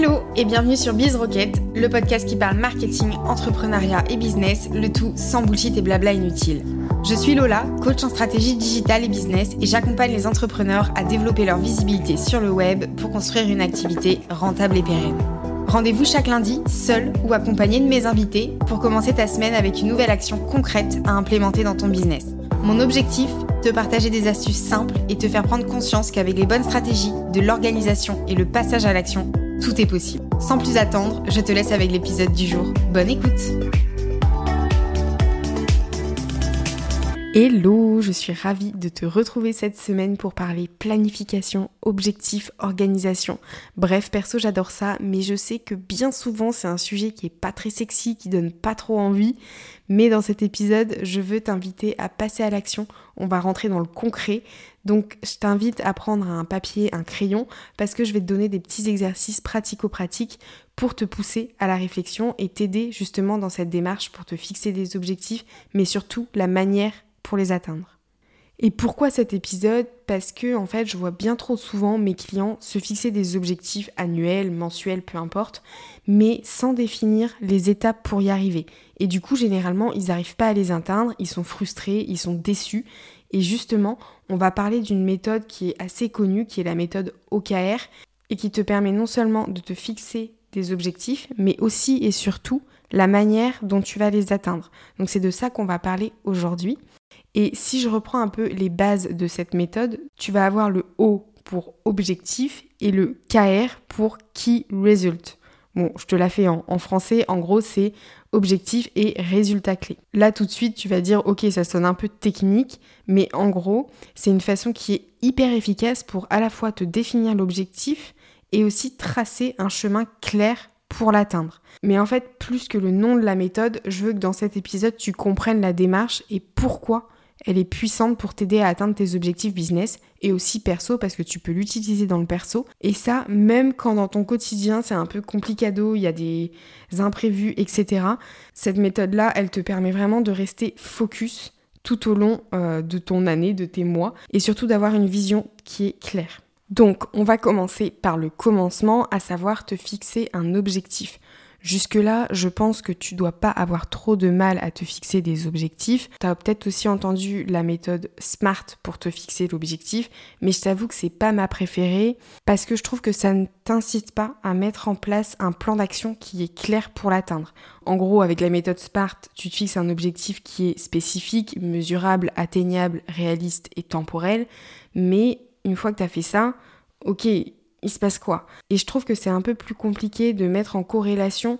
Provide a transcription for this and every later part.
Hello et bienvenue sur Biz Rocket, le podcast qui parle marketing, entrepreneuriat et business, le tout sans bullshit et blabla inutile. Je suis Lola, coach en stratégie digitale et business et j'accompagne les entrepreneurs à développer leur visibilité sur le web pour construire une activité rentable et pérenne. Rendez-vous chaque lundi, seul ou accompagné de mes invités, pour commencer ta semaine avec une nouvelle action concrète à implémenter dans ton business. Mon objectif te partager des astuces simples et te faire prendre conscience qu'avec les bonnes stratégies, de l'organisation et le passage à l'action, tout est possible. Sans plus attendre, je te laisse avec l'épisode du jour. Bonne écoute Hello, je suis ravie de te retrouver cette semaine pour parler planification, objectif, organisation. Bref, perso, j'adore ça, mais je sais que bien souvent c'est un sujet qui est pas très sexy, qui donne pas trop envie. Mais dans cet épisode, je veux t'inviter à passer à l'action. On va rentrer dans le concret. Donc, je t'invite à prendre un papier, un crayon, parce que je vais te donner des petits exercices pratico-pratiques pour te pousser à la réflexion et t'aider justement dans cette démarche pour te fixer des objectifs, mais surtout la manière pour les atteindre. Et pourquoi cet épisode? Parce que en fait, je vois bien trop souvent mes clients se fixer des objectifs annuels, mensuels, peu importe, mais sans définir les étapes pour y arriver. Et du coup, généralement, ils n'arrivent pas à les atteindre, ils sont frustrés, ils sont déçus. Et justement, on va parler d'une méthode qui est assez connue, qui est la méthode OKR, et qui te permet non seulement de te fixer des objectifs, mais aussi et surtout la manière dont tu vas les atteindre. Donc c'est de ça qu'on va parler aujourd'hui. Et si je reprends un peu les bases de cette méthode, tu vas avoir le O pour objectif et le KR pour key result. Bon, je te la fais en, en français, en gros c'est objectif et résultat clé. Là tout de suite tu vas dire ok ça sonne un peu technique, mais en gros c'est une façon qui est hyper efficace pour à la fois te définir l'objectif et aussi tracer un chemin clair pour l'atteindre. Mais en fait, plus que le nom de la méthode, je veux que dans cet épisode, tu comprennes la démarche et pourquoi elle est puissante pour t'aider à atteindre tes objectifs business et aussi perso parce que tu peux l'utiliser dans le perso. Et ça, même quand dans ton quotidien c'est un peu complicado, il y a des imprévus, etc. Cette méthode-là, elle te permet vraiment de rester focus tout au long euh, de ton année, de tes mois, et surtout d'avoir une vision qui est claire. Donc, on va commencer par le commencement, à savoir te fixer un objectif. Jusque-là, je pense que tu dois pas avoir trop de mal à te fixer des objectifs. Tu as peut-être aussi entendu la méthode SMART pour te fixer l'objectif, mais je t'avoue que c'est pas ma préférée parce que je trouve que ça ne t'incite pas à mettre en place un plan d'action qui est clair pour l'atteindre. En gros, avec la méthode SMART, tu te fixes un objectif qui est spécifique, mesurable, atteignable, réaliste et temporel, mais une fois que tu as fait ça, ok, il se passe quoi? Et je trouve que c'est un peu plus compliqué de mettre en corrélation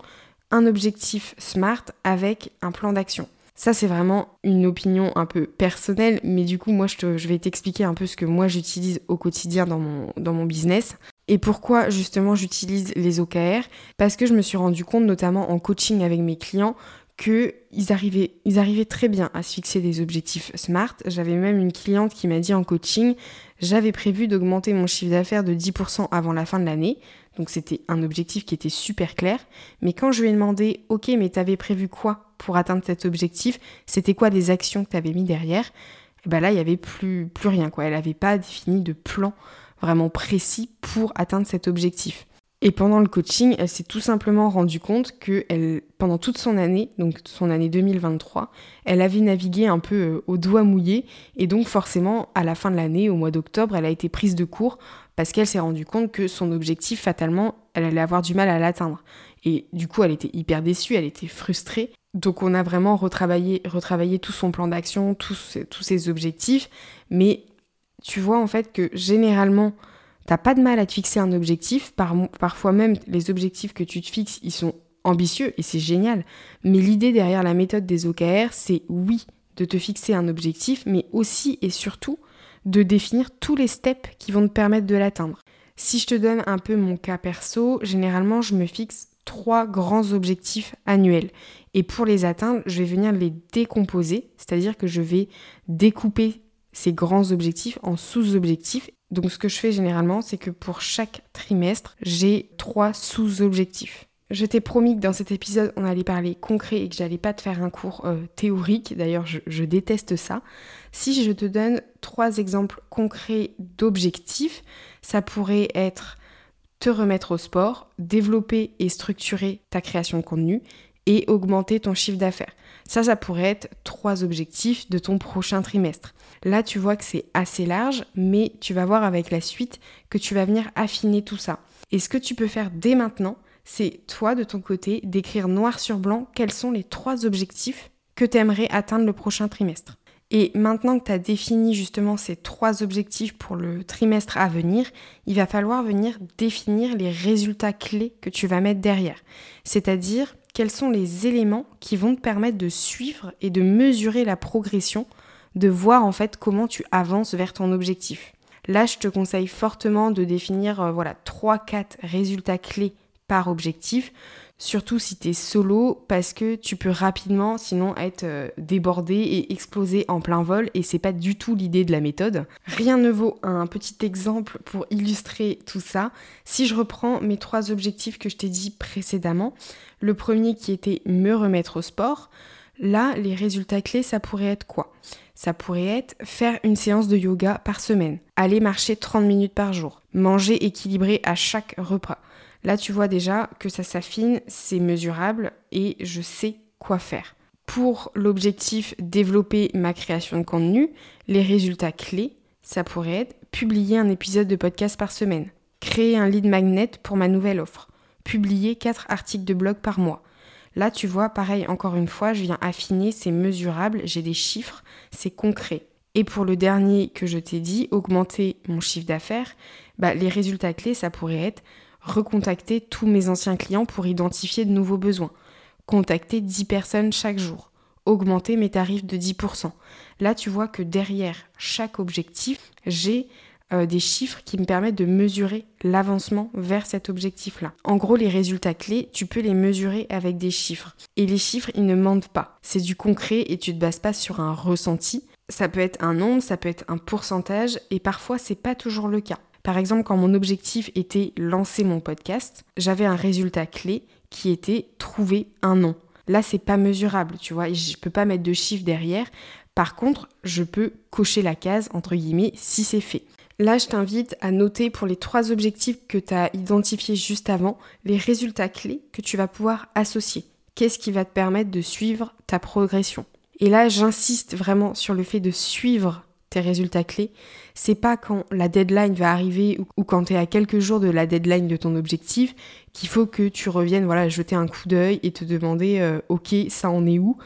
un objectif SMART avec un plan d'action. Ça, c'est vraiment une opinion un peu personnelle, mais du coup, moi, je, vais t'expliquer un peu ce que moi j'utilise au quotidien dans mon, dans mon business. Et pourquoi justement j'utilise les OKR Parce que je me suis rendu compte, notamment en coaching avec mes clients, qu'ils arrivaient, ils arrivaient très bien à se fixer des objectifs SMART. J'avais même une cliente qui m'a dit en coaching, j'avais prévu d'augmenter mon chiffre d'affaires de 10% avant la fin de l'année. Donc c'était un objectif qui était super clair. Mais quand je lui ai demandé, ok, mais t'avais prévu quoi pour atteindre cet objectif? C'était quoi les actions que t'avais mis derrière? Et eh ben là, il n'y avait plus, plus rien. Quoi. Elle n'avait pas défini de plan vraiment précis pour atteindre cet objectif. Et pendant le coaching, elle s'est tout simplement rendue compte que pendant toute son année, donc son année 2023, elle avait navigué un peu euh, au doigt mouillé et donc forcément à la fin de l'année, au mois d'octobre, elle a été prise de court parce qu'elle s'est rendue compte que son objectif, fatalement, elle allait avoir du mal à l'atteindre. Et du coup, elle était hyper déçue, elle était frustrée. Donc on a vraiment retravaillé, retravaillé tout son plan d'action, tous ses objectifs. Mais tu vois en fait que généralement, T'as pas de mal à te fixer un objectif, parfois même les objectifs que tu te fixes, ils sont ambitieux et c'est génial. Mais l'idée derrière la méthode des OKR, c'est oui, de te fixer un objectif, mais aussi et surtout de définir tous les steps qui vont te permettre de l'atteindre. Si je te donne un peu mon cas perso, généralement je me fixe trois grands objectifs annuels. Et pour les atteindre, je vais venir les décomposer, c'est-à-dire que je vais découper ces grands objectifs en sous-objectifs donc ce que je fais généralement, c'est que pour chaque trimestre, j'ai trois sous-objectifs. Je t'ai promis que dans cet épisode, on allait parler concret et que j'allais pas te faire un cours euh, théorique. D'ailleurs, je, déteste ça. Si je te donne trois exemples concrets d'objectifs, ça pourrait être te remettre au sport, développer et structurer ta création de contenu et augmenter ton chiffre d'affaires. Ça, ça pourrait être trois objectifs de ton prochain trimestre. Là, tu vois que c'est assez large, mais tu vas voir avec la suite que tu vas venir affiner tout ça. Et ce que tu peux faire dès maintenant, c'est toi, de ton côté, d'écrire noir sur blanc quels sont les trois objectifs que tu aimerais atteindre le prochain trimestre. Et maintenant que tu as défini justement ces trois objectifs pour le trimestre à venir, il va falloir venir définir les résultats clés que tu vas mettre derrière. C'est-à-dire quels sont les éléments qui vont te permettre de suivre et de mesurer la progression, de voir en fait comment tu avances vers ton objectif. Là, je te conseille fortement de définir euh, voilà 3 4 résultats clés par objectif surtout si tu es solo parce que tu peux rapidement sinon être euh, débordé et exploser en plein vol et c'est pas du tout l'idée de la méthode. Rien ne vaut un petit exemple pour illustrer tout ça. Si je reprends mes trois objectifs que je t'ai dit précédemment, le premier qui était me remettre au sport, là les résultats clés ça pourrait être quoi? Ça pourrait être faire une séance de yoga par semaine, aller marcher 30 minutes par jour, manger équilibré à chaque repas, Là, tu vois déjà que ça s'affine, c'est mesurable et je sais quoi faire. Pour l'objectif développer ma création de contenu, les résultats clés, ça pourrait être publier un épisode de podcast par semaine, créer un lead magnet pour ma nouvelle offre, publier 4 articles de blog par mois. Là, tu vois, pareil, encore une fois, je viens affiner, c'est mesurable, j'ai des chiffres, c'est concret. Et pour le dernier que je t'ai dit, augmenter mon chiffre d'affaires, bah, les résultats clés, ça pourrait être recontacter tous mes anciens clients pour identifier de nouveaux besoins, contacter 10 personnes chaque jour, augmenter mes tarifs de 10%. Là, tu vois que derrière chaque objectif, j'ai euh, des chiffres qui me permettent de mesurer l'avancement vers cet objectif-là. En gros, les résultats clés, tu peux les mesurer avec des chiffres. Et les chiffres, ils ne mentent pas. C'est du concret et tu te bases pas sur un ressenti. Ça peut être un nombre, ça peut être un pourcentage, et parfois c'est pas toujours le cas. Par exemple, quand mon objectif était lancer mon podcast, j'avais un résultat clé qui était trouver un nom. Là, c'est pas mesurable, tu vois, je peux pas mettre de chiffre derrière. Par contre, je peux cocher la case entre guillemets si c'est fait. Là, je t'invite à noter pour les trois objectifs que tu as identifiés juste avant, les résultats clés que tu vas pouvoir associer. Qu'est-ce qui va te permettre de suivre ta progression? Et là, j'insiste vraiment sur le fait de suivre tes résultats clés, c'est pas quand la deadline va arriver ou, quand tu à quelques jours de la deadline de ton objectif qu'il faut que tu reviennes voilà, jeter un coup d'œil et te demander euh, OK, ça en est où?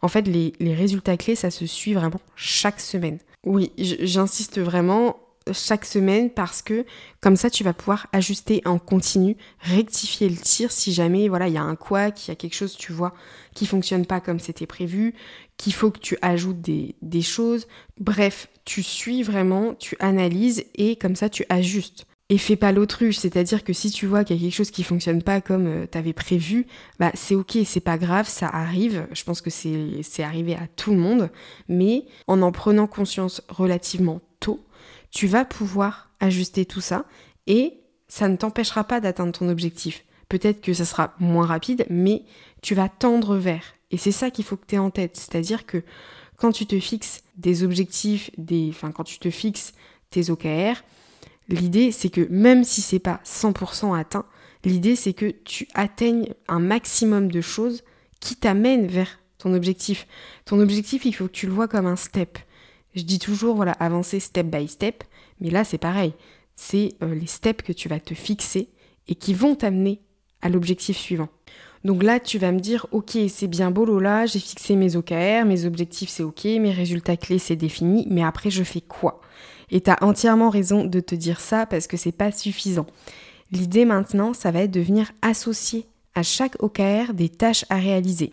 En fait, les, les résultats clés, ça se suit vraiment chaque semaine. Oui, j'insiste vraiment, chaque semaine parce que comme ça tu vas pouvoir ajuster en continu, rectifier le tir si jamais voilà, il y a un quoi, qu'il y a quelque chose tu vois qui fonctionne pas comme c'était prévu, qu'il faut que tu ajoutes des, des choses. Bref, tu suis vraiment, tu analyses et comme ça tu ajustes. Et fais pas l'autruche, c'est-à-dire que si tu vois qu'il y a quelque chose qui fonctionne pas comme euh, tu avais prévu, bah c'est ok, c'est pas grave, ça arrive, je pense que c'est arrivé à tout le monde, mais en en prenant conscience relativement tu vas pouvoir ajuster tout ça et ça ne t'empêchera pas d'atteindre ton objectif. Peut-être que ça sera moins rapide, mais tu vas tendre vers. Et c'est ça qu'il faut que tu aies en tête. C'est-à-dire que quand tu te fixes des objectifs, des, enfin, quand tu te fixes tes OKR, l'idée c'est que même si c'est pas 100% atteint, l'idée c'est que tu atteignes un maximum de choses qui t'amènent vers ton objectif. Ton objectif, il faut que tu le vois comme un step. Je dis toujours, voilà, avancer step by step, mais là c'est pareil. C'est euh, les steps que tu vas te fixer et qui vont t'amener à l'objectif suivant. Donc là, tu vas me dire, ok, c'est bien beau Lola, j'ai fixé mes OKR, mes objectifs c'est ok, mes résultats clés c'est défini, mais après je fais quoi? Et tu as entièrement raison de te dire ça parce que c'est pas suffisant. L'idée maintenant, ça va être de venir associer à chaque OKR des tâches à réaliser.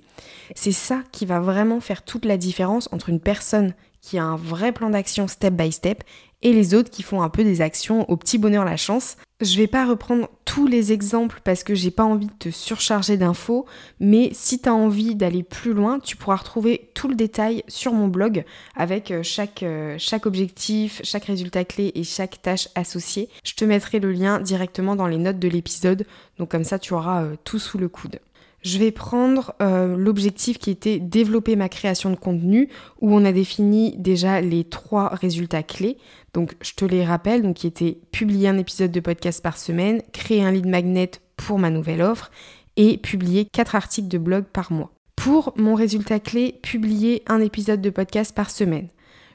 C'est ça qui va vraiment faire toute la différence entre une personne qui a un vrai plan d'action step by step et les autres qui font un peu des actions au petit bonheur la chance. Je vais pas reprendre tous les exemples parce que j'ai pas envie de te surcharger d'infos, mais si tu as envie d'aller plus loin, tu pourras retrouver tout le détail sur mon blog avec euh, chaque, euh, chaque objectif, chaque résultat clé et chaque tâche associée. Je te mettrai le lien directement dans les notes de l'épisode, donc comme ça tu auras euh, tout sous le coude. Je vais prendre euh, l'objectif qui était développer ma création de contenu, où on a défini déjà les trois résultats clés. Donc je te les rappelle, qui étaient publier un épisode de podcast par semaine, créer un lead magnet pour ma nouvelle offre et publier quatre articles de blog par mois. Pour mon résultat clé, publier un épisode de podcast par semaine.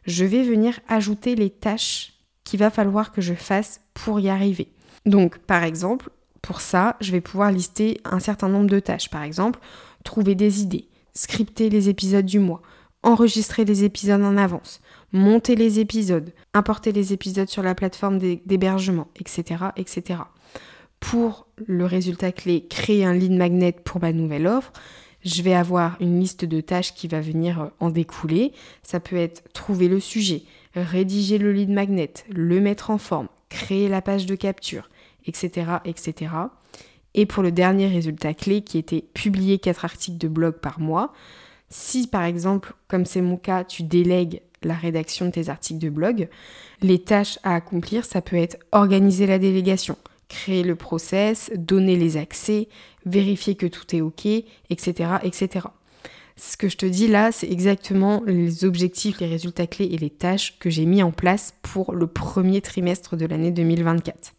Je vais venir ajouter les tâches qu'il va falloir que je fasse pour y arriver. Donc par exemple, pour ça, je vais pouvoir lister un certain nombre de tâches. Par exemple, trouver des idées, scripter les épisodes du mois, enregistrer les épisodes en avance, monter les épisodes, importer les épisodes sur la plateforme d'hébergement, etc., etc. Pour le résultat clé, créer un lead magnet pour ma nouvelle offre, je vais avoir une liste de tâches qui va venir en découler. Ça peut être trouver le sujet, rédiger le lead magnet, le mettre en forme, créer la page de capture, etc., etc. Et pour le dernier résultat clé qui était publier 4 articles de blog par mois, si par exemple, comme c'est mon cas, tu délègues la rédaction de tes articles de blog, les tâches à accomplir, ça peut être organiser la délégation, créer le process, donner les accès, vérifier que tout est OK, etc., etc. Ce que je te dis là, c'est exactement les objectifs, les résultats clés et les tâches que j'ai mis en place pour le premier trimestre de l'année 2024.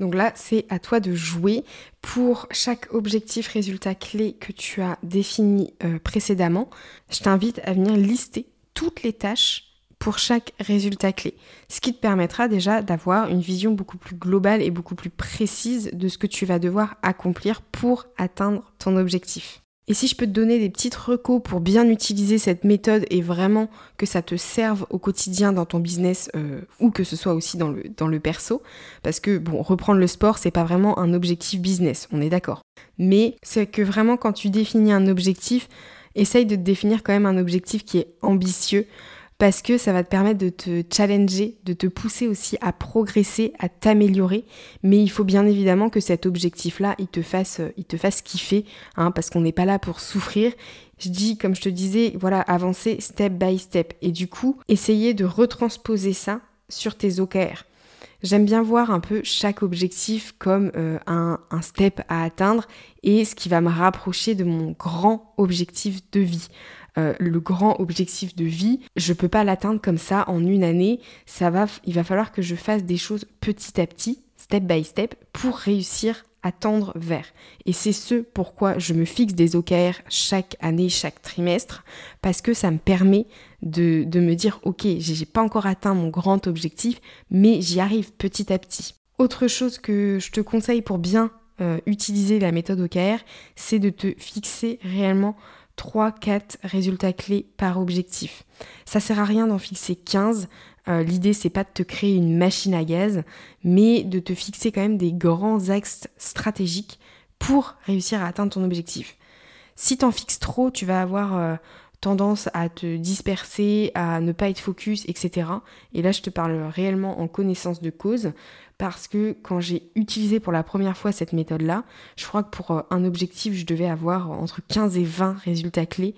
Donc là, c'est à toi de jouer pour chaque objectif résultat clé que tu as défini euh, précédemment. Je t'invite à venir lister toutes les tâches pour chaque résultat clé, ce qui te permettra déjà d'avoir une vision beaucoup plus globale et beaucoup plus précise de ce que tu vas devoir accomplir pour atteindre ton objectif. Et si je peux te donner des petites recos pour bien utiliser cette méthode et vraiment que ça te serve au quotidien dans ton business euh, ou que ce soit aussi dans le, dans le perso, parce que bon, reprendre le sport, c'est pas vraiment un objectif business, on est d'accord. Mais c'est que vraiment quand tu définis un objectif, essaye de te définir quand même un objectif qui est ambitieux parce que ça va te permettre de te challenger, de te pousser aussi à progresser, à t'améliorer. Mais il faut bien évidemment que cet objectif-là, il te fasse, il te fasse kiffer, hein, parce qu'on n'est pas là pour souffrir. Je dis, comme je te disais, voilà, avancer step by step. Et du coup, essayer de retransposer ça sur tes OKR. J'aime bien voir un peu chaque objectif comme euh, un, step à atteindre et ce qui va me rapprocher de mon grand objectif de vie. Euh, le grand objectif de vie, je peux pas l'atteindre comme ça en une année. Ça va, il va falloir que je fasse des choses petit à petit, step by step, pour réussir à tendre vers. Et c'est ce pourquoi je me fixe des OKR chaque année, chaque trimestre, parce que ça me permet de, me dire, ok, j'ai pas encore atteint mon grand objectif, mais j'y arrive petit à petit. Autre chose que je te conseille pour bien euh, utiliser la méthode OKR, c'est de te fixer réellement 3-4 résultats clés par objectif. Ça sert à rien d'en fixer 15. Euh, l'idée, c'est pas de te créer une machine à gaz, mais de te fixer quand même des grands axes stratégiques pour réussir à atteindre ton objectif. Si t'en fixes trop, tu vas avoir euh, tendance à te disperser, à ne pas être focus, etc. Et là, je te parle réellement en connaissance de cause parce que quand j'ai utilisé pour la première fois cette méthode-là, je crois que pour euh, un objectif, je devais avoir entre 15 et 20 résultats clés.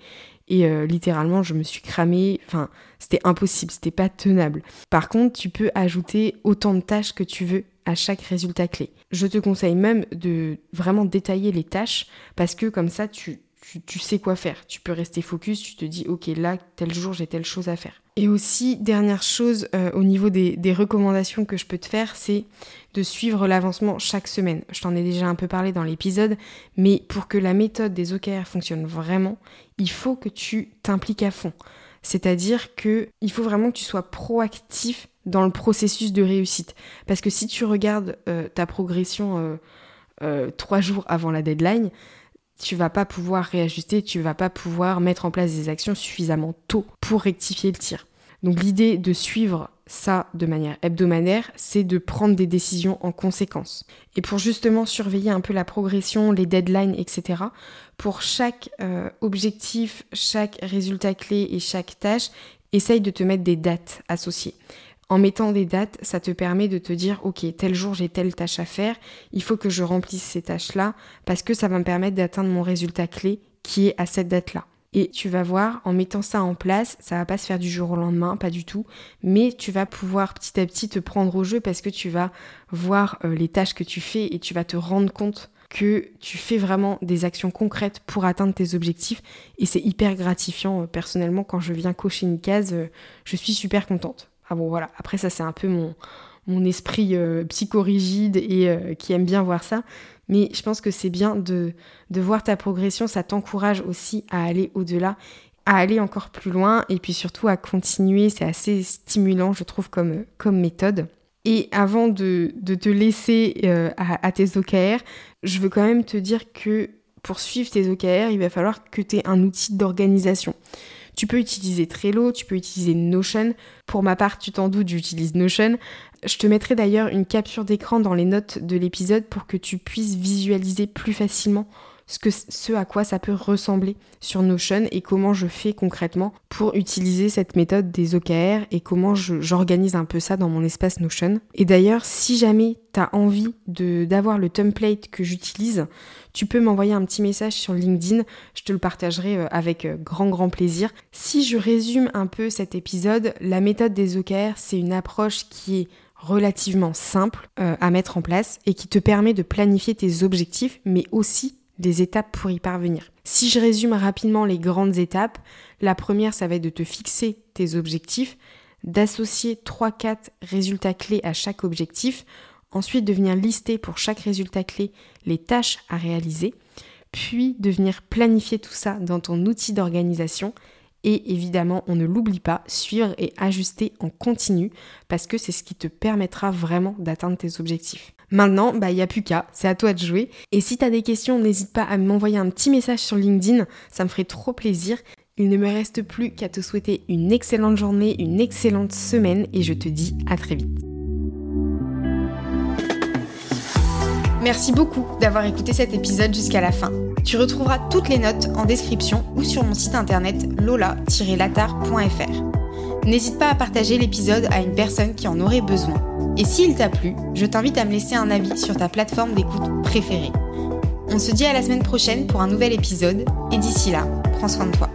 Et euh, littéralement, je me suis cramée. Enfin, c'était impossible, c'était pas tenable. Par contre, tu peux ajouter autant de tâches que tu veux à chaque résultat clé. Je te conseille même de vraiment détailler les tâches parce que comme ça, tu, tu, sais quoi faire. Tu peux rester focus, tu te dis, ok, là, tel jour, j'ai telle chose à faire. Et aussi, dernière chose euh, au niveau des, recommandations que je peux te faire, c'est de suivre l'avancement chaque semaine. Je t'en ai déjà un peu parlé dans l'épisode, mais pour que la méthode des OKR fonctionne vraiment, il faut que tu t'impliques à fond. C'est-à-dire que il faut vraiment que tu sois proactif dans le processus de réussite. Parce que si tu regardes euh, ta progression euh, trois jours avant la deadline, tu vas pas pouvoir réajuster, tu vas pas pouvoir mettre en place des actions suffisamment tôt pour rectifier le tir. Donc l'idée de suivre ça de manière hebdomadaire, c'est de prendre des décisions en conséquence. Et pour justement surveiller un peu la progression, les deadlines, etc., pour chaque euh, objectif, chaque résultat clé et chaque tâche, essaye de te mettre des dates associées. En mettant des dates, ça te permet de te dire, ok, tel jour j'ai telle tâche à faire, il faut que je remplisse ces tâches-là, parce que ça va me permettre d'atteindre mon résultat clé qui est à cette date-là. Et tu vas voir, en mettant ça en place, ça va pas se faire du jour au lendemain, pas du tout, mais tu vas pouvoir petit à petit te prendre au jeu parce que tu vas voir euh, les tâches que tu fais et tu vas te rendre compte que tu fais vraiment des actions concrètes pour atteindre tes objectifs et c'est hyper gratifiant. Personnellement, quand je viens cocher une case, je suis super contente. Voilà, après ça c'est un peu mon, mon esprit euh, psychorigide et euh, qui aime bien voir ça. Mais je pense que c'est bien de, de voir ta progression, ça t'encourage aussi à aller au-delà, à aller encore plus loin et puis surtout à continuer. C'est assez stimulant, je trouve, comme, comme méthode. Et avant de, te laisser euh, à, à, tes OKR, je veux quand même te dire que pour suivre tes OKR, il va falloir que tu aies un outil d'organisation. Tu peux utiliser Trello, tu peux utiliser Notion. Pour ma part, tu t'en doutes, j'utilise Notion. Je te mettrai d'ailleurs une capture d'écran dans les notes de l'épisode pour que tu puisses visualiser plus facilement ce, que, ce à quoi ça peut ressembler sur Notion et comment je fais concrètement pour utiliser cette méthode des OKR et comment j'organise un peu ça dans mon espace Notion. Et d'ailleurs, si jamais tu as envie d'avoir le template que j'utilise, tu peux m'envoyer un petit message sur LinkedIn, je te le partagerai euh, avec euh, grand grand plaisir. Si je résume un peu cet épisode, la méthode des OKR, c'est une approche qui est relativement simple euh, à mettre en place et qui te permet de planifier tes objectifs, mais aussi des étapes pour y parvenir. Si je résume rapidement les grandes étapes, la première, ça va être de te fixer tes objectifs, d'associer 3-4 résultats clés à chaque objectif, ensuite de venir lister pour chaque résultat clé les tâches à réaliser, puis de venir planifier tout ça dans ton outil d'organisation et évidemment, on ne l'oublie pas, suivre et ajuster en continu parce que c'est ce qui te permettra vraiment d'atteindre tes objectifs. Maintenant, bah il n'y a plus qu'à, c'est à toi de jouer. Et si tu as des questions, n'hésite pas à m'envoyer un petit message sur LinkedIn, ça me ferait trop plaisir. Il ne me reste plus qu'à te souhaiter une excellente journée, une excellente semaine et je te dis à très vite. Merci beaucoup d'avoir écouté cet épisode jusqu'à la fin. Tu retrouveras toutes les notes en description ou sur mon site internet lola-latar.fr. N'hésite pas à partager l'épisode à une personne qui en aurait besoin. Et s'il t'a plu, je t'invite à me laisser un avis sur ta plateforme d'écoute préférée. On se dit à la semaine prochaine pour un nouvel épisode et d'ici là, prends soin de toi.